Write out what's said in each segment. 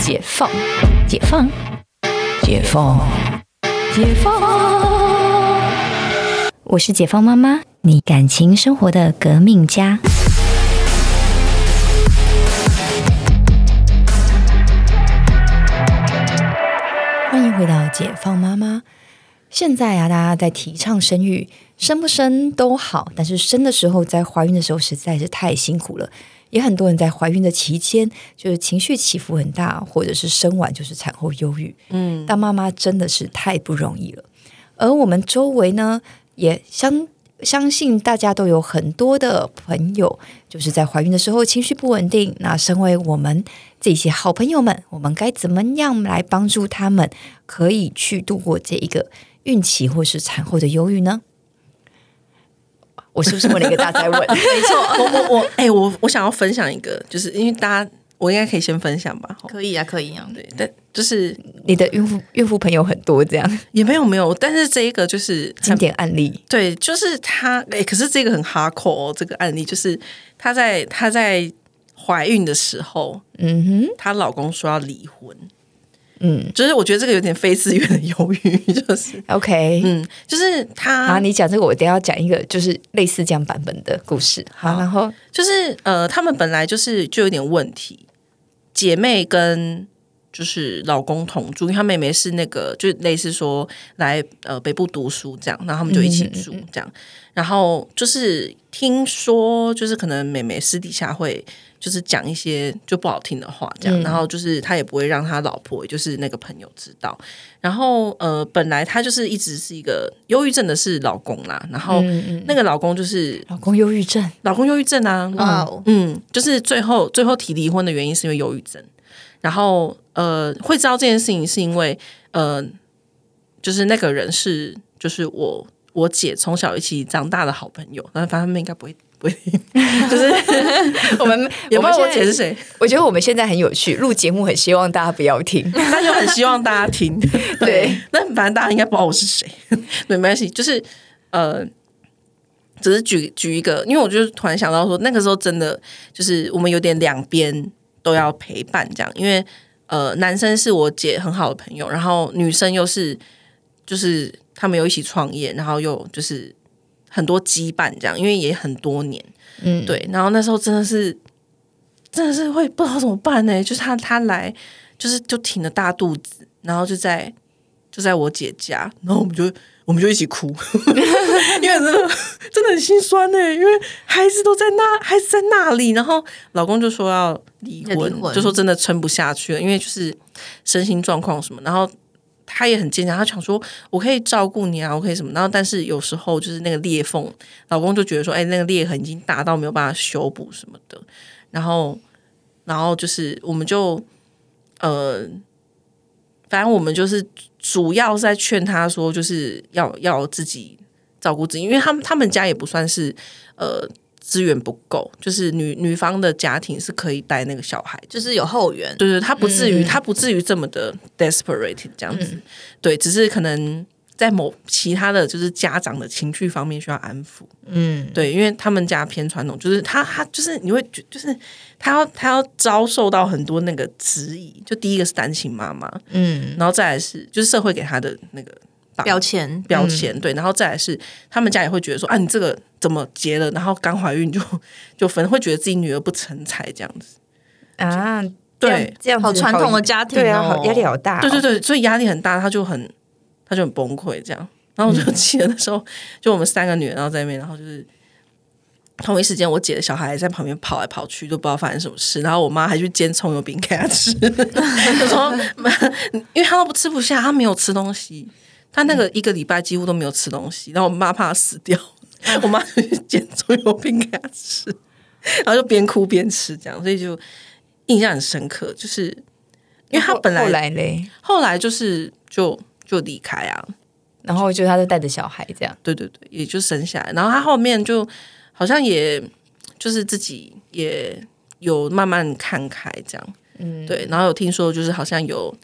解放，解放，解放，解放。我是解放妈妈，你感情生活的革命家。欢迎回到解放妈妈。现在啊，大家在提倡生育，生不生都好，但是生的时候，在怀孕的时候实在是太辛苦了。也很多人在怀孕的期间，就是情绪起伏很大，或者是生完就是产后忧郁。嗯，当妈妈真的是太不容易了。而我们周围呢，也相相信大家都有很多的朋友，就是在怀孕的时候情绪不稳定。那身为我们这些好朋友们，我们该怎么样来帮助他们，可以去度过这一个孕期或是产后的忧郁呢？我是不是问了一个大灾问？没错，我我我，哎、我我想要分享一个，就是因为大家，我应该可以先分享吧？齁可以啊，可以啊。对，但就是你的孕妇孕妇朋友很多，这样也没有没有，但是这一个就是经典案例。对，就是她，哎、可是这个很哈口哦，这个案例就是她在她在怀孕的时候，嗯哼，她老公说要离婚，嗯就是我觉得这个有点非自愿的犹豫，就是，OK。嗯，就是他啊，你讲这个，我等一下要讲一个就是类似这样版本的故事。好，然后就是呃，他们本来就是就有点问题，姐妹跟就是老公同住，因为她妹妹是那个就类似说来呃北部读书这样，然后他们就一起住这样，然后就是听说就是可能妹妹私底下会。就是讲一些就不好听的话，这样，然后就是他也不会让他老婆，也就是那个朋友知道。然后呃，本来他就是一直是一个忧郁症的是老公啦，然后那个老公就是老公忧郁症，老公忧郁症啊，哇哦，嗯，就是最后最后提离婚的原因是因为忧郁症，然后呃会知道这件事情是因为呃就是那个人是就是我我姐从小一起长大的好朋友，但反正他们应该不会 不会，就是我们也不知道我姐是谁，我觉得我们现在很有趣，录节目很希望大家不要听。但又很希望大家听，对，那反正大家应该不知道我是谁，对，没关系，就是呃。只是举举一个，因为我就突然想到说，那个时候真的就是我们有点两边都要陪伴这样，因为呃，男生是我姐很好的朋友，然后女生又是就是他们又一起创业，然后又就是很多羁绊这样，因为也很多年，嗯，对，然后那时候真的是真的是会不知道怎么办呢？就是他他来就是就挺着大肚子，然后就在就在我姐家，然后我们就我们就一起哭，因为真的真的很心酸呢，因为孩子都在那，孩子在那里，然后老公就说要离婚，要离婚就说真的撑不下去了，因为就是身心状况什么，然后。他也很坚强，他想说我可以照顾你啊，我可以什么，然后但是有时候就是那个裂缝，老公就觉得说，哎，那个裂痕已经大到没有办法修补什么的，然后，然后就是我们就呃，反正我们就是主要是在劝他说，就是要要自己照顾自己，因为他们他们家也不算是呃资源不够，就是女女方的家庭是可以带那个小孩，就是有后援，对对，他不至于，嗯。他不至于这么的 desperate 这样子，对，只是可能在某其他的就是家长的情绪方面需要安抚，嗯，对，因为他们家偏传统，就是他他就是你会觉就是他要他要遭受到很多那个质疑，就第一个是单亲妈妈，嗯，然后再来是就是社会给他的那个榜标签，标签，对，然后再来是他们家也会觉得说啊，你这个怎么结了，然后刚怀孕就就分，会觉得自己女儿不成才这样子。啊，对这样子好传统的家庭哦对啊，好压力好大哦，对对对，所以压力很大，他就很他就很崩溃这样。然后我就记得那时候，就我们三个女人，然后在那边，然后就是同一时间，我姐的小孩在旁边跑来跑去，都不知道发生什么事。然后我妈还去煎葱油饼给他吃，就说 因为他都不吃不下，他没有吃东西，他那个一个礼拜几乎都没有吃东西。然后我妈怕他死掉，我妈就去煎葱油饼给他吃，然后就边哭边吃，这样，所以就印象很深刻，就是因为他本来后来嘞，后来就是就就离开啊，然后就他就带着小孩这样，对对对，也就生下来。然后他后面就好像也就是自己也有慢慢看开这样，嗯，对。然后有听说就是好像有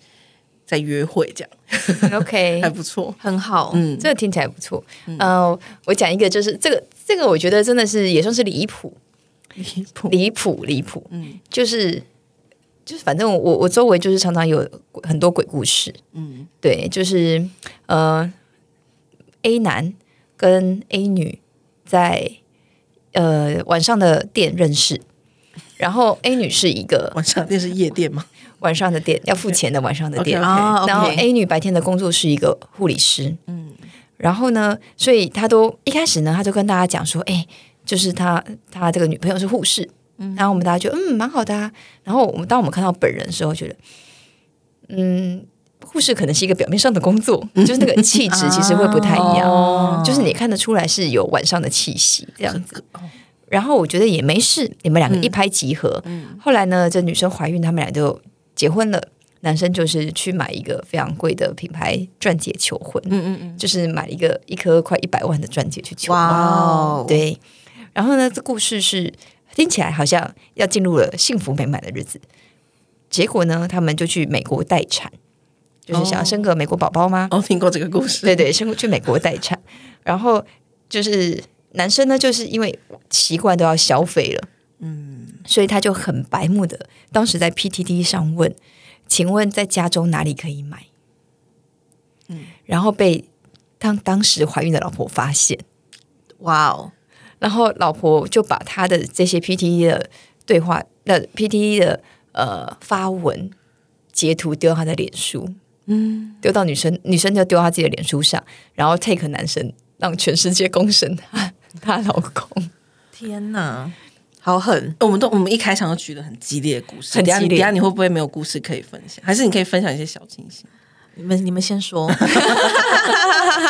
在约会这样，，OK，还不错。很好，嗯，这个听起来不错。呃，我讲一个，就是这个这个，我觉得真的是也算是离谱，离谱。离谱，离谱。嗯就是就是反正我我周围就是常常有很多鬼故事，嗯，对，就是呃，A 男跟 A 女在呃晚上的店认识，然后 A 女是一个晚上店是夜店吗？晚上的店要付钱的晚上的店。然后 A 女白天的工作是一个护理师，嗯，然后呢，所以他都一开始呢，他就跟大家讲说，哎，就是他他这个女朋友是护士，嗯，然后我们大家就嗯蛮好的啊，然后我们当我们看到本人的时候，觉得嗯。护士可能是一个表面上的工作，就是那个气质其实会不太一样，哦。就是你看得出来是有晚上的气息这样子。然后我觉得也没事，你们两个一拍即合。后来呢，这女生怀孕，他们俩就结婚了。男生就是去买一个非常贵的品牌钻戒求婚，嗯嗯嗯，就是买一个一颗快一百万的钻戒去求婚。哇哦，对，然后呢，这故事是听起来好像要进入了幸福美满的日子，结果呢，他们就去美国待产，就是想要生个美国宝宝吗？哦，听过这个故事，对对，生去美国待产，然后就是男生呢，就是因为习惯都要消费了，嗯，所以他就很白目的，当时在 PTT 上问，请问在加州哪里可以买？嗯，然后被当当时怀孕的老婆发现，哇哦，然后老婆就把他的这些 PTT 的对话，那 PTT 的呃发文截图丢到他的脸书，嗯，丢到女生，女生就丢到她自己的脸书上，然后 take 男生，让全世界公审他 她老公。天哪，好狠！我们都我们一开场就举了很激烈的故事，很激烈等下下你会不会没有故事可以分享？还是你可以分享一些小清新？你们你们先说，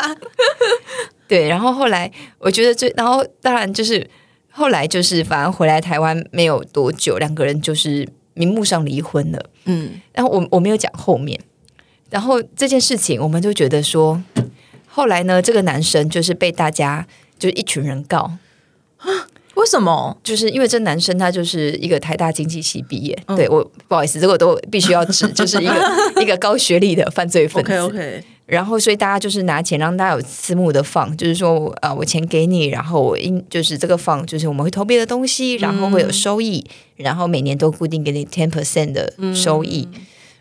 对，然后后来我觉得最，然后当然就是后来就是反而回来台湾没有多久，两个人就是明目上离婚了。嗯，然后我我没有讲后面，然后这件事情我们就觉得说，后来呢，这个男生就是被大家就是一群人告，为什么？就是因为这男生他就是一个台大经济系毕业，嗯对我不好意思，这个我都必须要指，就是一个一个高学历的犯罪分子。OK OK，然后所以大家就是拿钱让大家有私募的放，就是说啊、呃我钱给你，然后我应就是这个放，就是我们会投别的东西，然后会有收益，然后每年都固定给你 ten percent 的收益。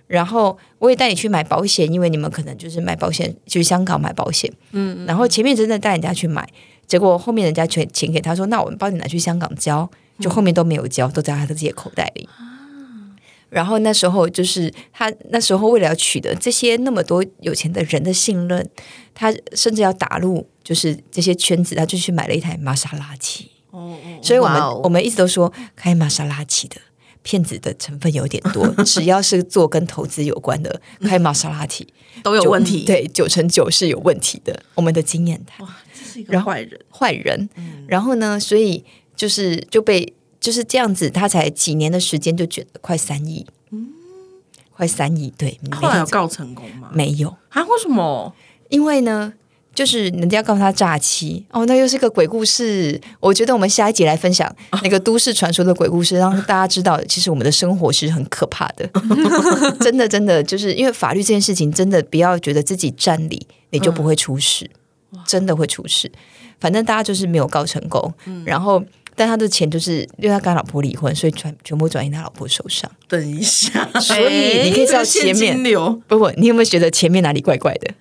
然后我也带你去买保险，因为你们可能就是买保险，去香港买保险。嗯，然后前面真的带人家去买，结果后面人家全钱给他说，那我们帮你拿去香港交，就后面都没有交，都在他的自己的口袋里。然后那时候就是他那时候为了要取得这些那么多有钱的人的信任，他甚至要打入就是这些圈子，他就去买了一台玛莎拉蒂。哦哦，所以我们、我们一直都说开玛莎拉蒂的骗子的成分有点多，只要是做跟投资有关的，开玛莎拉蒂都有问题。，对，九成九是有问题的。我们的经验谈。哇，这是一个坏人，坏人，然后呢，所以就是就被就是这样子，他才几年的时间就卷了快三亿，嗯快三亿，对，后来有告成功吗？没有，啊？为什么？因为呢。就是人家告诉他诈欺哦，那又是个鬼故事。我觉得我们下一集来分享那个都市传说的鬼故事，让大家知道，其实我们的生活是很可怕的。真的，真的，就是因为法律这件事情，真的不要觉得自己占理，你就不会出事，真的会出事。反正大家就是没有告成功，然后但他的钱就是因为他跟他老婆离婚，所以全全部转移他老婆手上。等一下，所以你可以知道前面不不，你有没有觉得前面哪里怪怪的？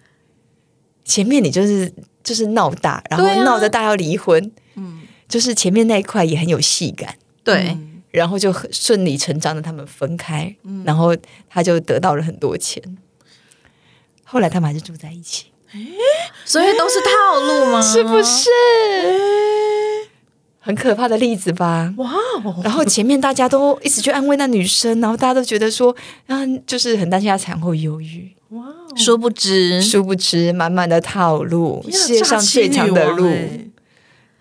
前面你就是就是闹大，然后闹得大要离婚，嗯，就是前面那一块也很有戏感，对，然后就很顺理成章的他们分开，然后他就得到了很多钱。后来他们还是住在一起，所以都是套路吗？是不是？很可怕的例子吧？哇哦，然后前面大家都一直去安慰那女生，然后大家都觉得说，啊，就是很担心她产后忧郁。哇哦，殊不知，殊不知，满满的套路，世界上最强的路，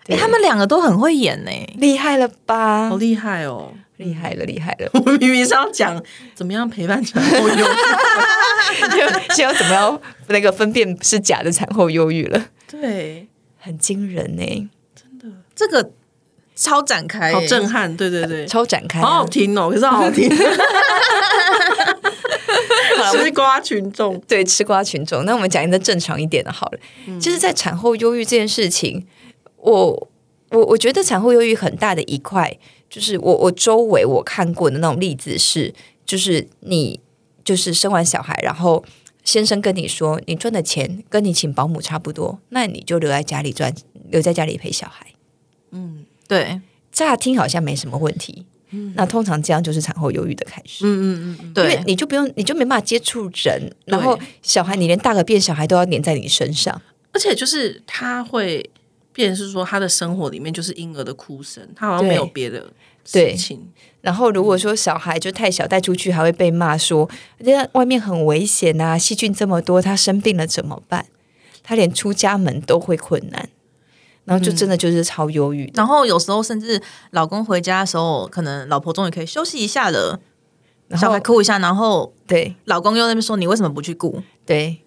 哎，他们两个都很会演呢。厉害了吧好？厉害哦！厉害了，厉害了！我们明明是要讲怎么样陪伴产后忧郁，就要怎么样那个分辨是假的产后忧郁了？对，很惊人呢、这个超展开耶，好震撼，对对对，超展开、啊，好好听哦，可是好好听，吃瓜群众，对吃瓜群众。那我们讲一个正常一点的好了。其实，在产后忧郁这件事情，我我我觉得产后忧郁很大的一块，就是我我周围我看过的那种例子是，就是你就是生完小孩，然后先生跟你说你赚的钱跟你请保姆差不多，那你就留在家里赚，留在家里陪小孩。对，乍听好像没什么问题，那通常这样就是产后忧郁的开始。嗯嗯嗯对，因为对，你就不用，你就没办法接触人，然后小孩，你连大个变小孩都要黏在你身上。而且就是他会变成是说他的生活里面就是婴儿的哭声，他好像没有别的对事情。然后如果说小孩就太小带出去，还会被骂说，人家外面很危险呐、细菌这么多，他生病了怎么办？他连出家门都会困难，然后就真的就是超忧郁的。然后有时候甚至老公回家的时候，可能老婆终于可以休息一下了，小孩哭一下，然后对老公又在那边说你为什么不去顾？对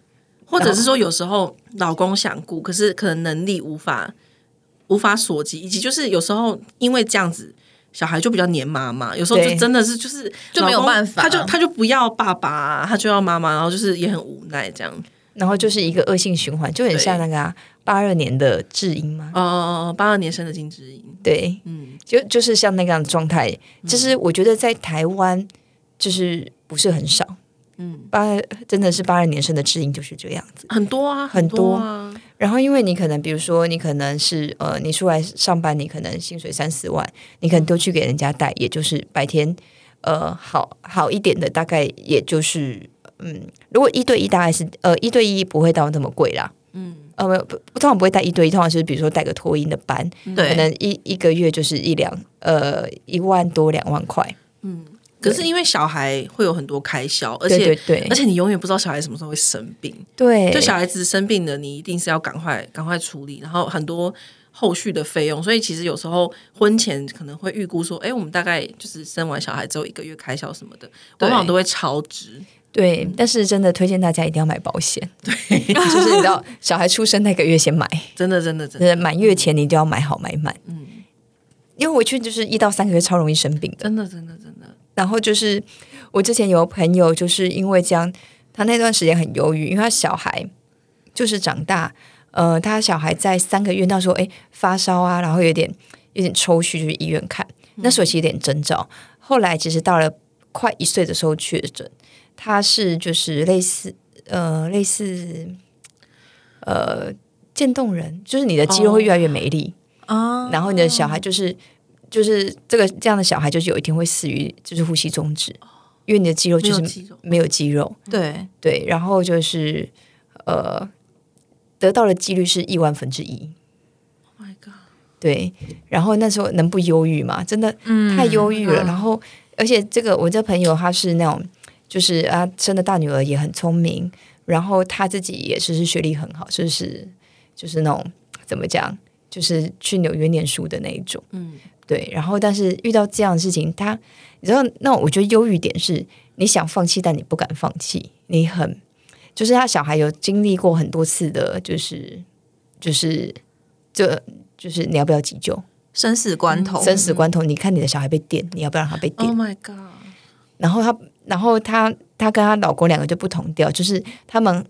或者是说有时候老公想顾，可是可能能力无法无法所及，以及就是有时候因为这样子。小孩就比较黏妈妈，有时候就真的是就是就没有办法他就他就不要爸爸，他就要妈妈，然后就是也很无奈这样。然后就是一个恶性循环，就很像那个八二年的智英嘛。哦哦哦，八二年生的金智英，对，嗯，就就是像那个样的状态，就是我觉得在台湾就是不是很少，嗯，八真的是八二年生的智英就是这样子。很多啊，很多啊，然后因为你可能比如说你可能是呃你出来上班，你可能薪水三四万，你可能都去给人家带，也就是白天呃好好一点的大概也就是嗯，如果一对一大概是呃一对一不会到那么贵啦。嗯，呃，不，不通常不会带一对一，通常就是比如说带个托婴的班，对可能一一个月就是一两呃一万多两万块，可是因为小孩会有很多开销，而且对对对而且你永远不知道小孩什么时候会生病。对，就小孩子生病了，你一定是要赶快赶快处理，然后很多后续的费用。所以其实有时候婚前可能会预估说，哎，我们大概就是生完小孩之后一个月开销什么的，往往都会超支。对，但是真的推荐大家一定要买保险，对，就是你知道小孩出生那个月先买，真的，真的，真的，满月前你一定要买好买满，嗯，因为我去就是一到三个月超容易生病的，真的，真的，真的，然后就是我之前有朋友就是因为这样，他那段时间很忧郁，因为他小孩就是长大，呃，他小孩在三个月那时候哎发烧啊，然后有点有点抽搐，就去医院看，那时候其实有点征兆，后来其实到了快一岁的时候确诊，他是就是类似呃类似呃渐冻人，就是你的肌肉会越来越没力。啊，然后你的小孩就是就是这个这样的小孩，就是有一天会死于就是呼吸终止，因为你的肌肉就是没有肌肉对，对，然后就是呃得到的几率是亿万分之一，，Oh my god，对，然后那时候能不忧郁吗？真的太忧郁了。然后而且这个我这朋友他是那种就是啊生的大女儿也很聪明，然后她自己也是是学历很好，就是就是那种怎么讲，就是去纽约念书的那一种，嗯，对。然后但是遇到这样的事情，他你知道，那我觉得忧郁点是你想放弃，但你不敢放弃，你很就是他小孩有经历过很多次的，就是就是这就是你要不要急救？生死关头，生死关头，你看你的小孩被电，你要不要让他被电？Oh my god，然后她，然后她，她跟她老公两个就不同调，就是他们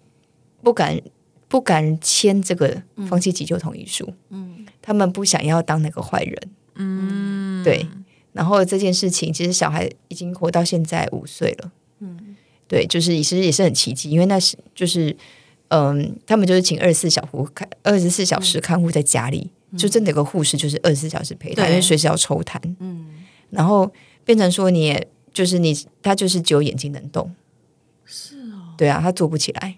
不敢不敢签这个放弃急救同意书，嗯，他们不想要当那个坏人，嗯，对。然后这件事情，其实小孩已经活到现在五岁了，嗯，对，就是其实也是很奇迹，因为那是就是，嗯，他们就是请二十四小护看二十四小时看护在家里，就真的有个护士就是二十四小时陪他，对。因为随时要抽痰，嗯，然后变成说你也就是你，他就是只有眼睛能动，是哦，对啊，他坐不起来，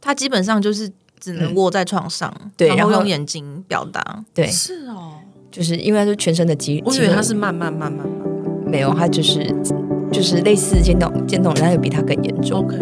他基本上就是只能卧在床上，对然后用眼睛表达。对，是哦，就是因为他是全身的肌，我以为他是慢慢慢慢慢慢。没有，他就是就是类似渐冻渐冻人，但是比他更严重。，OK，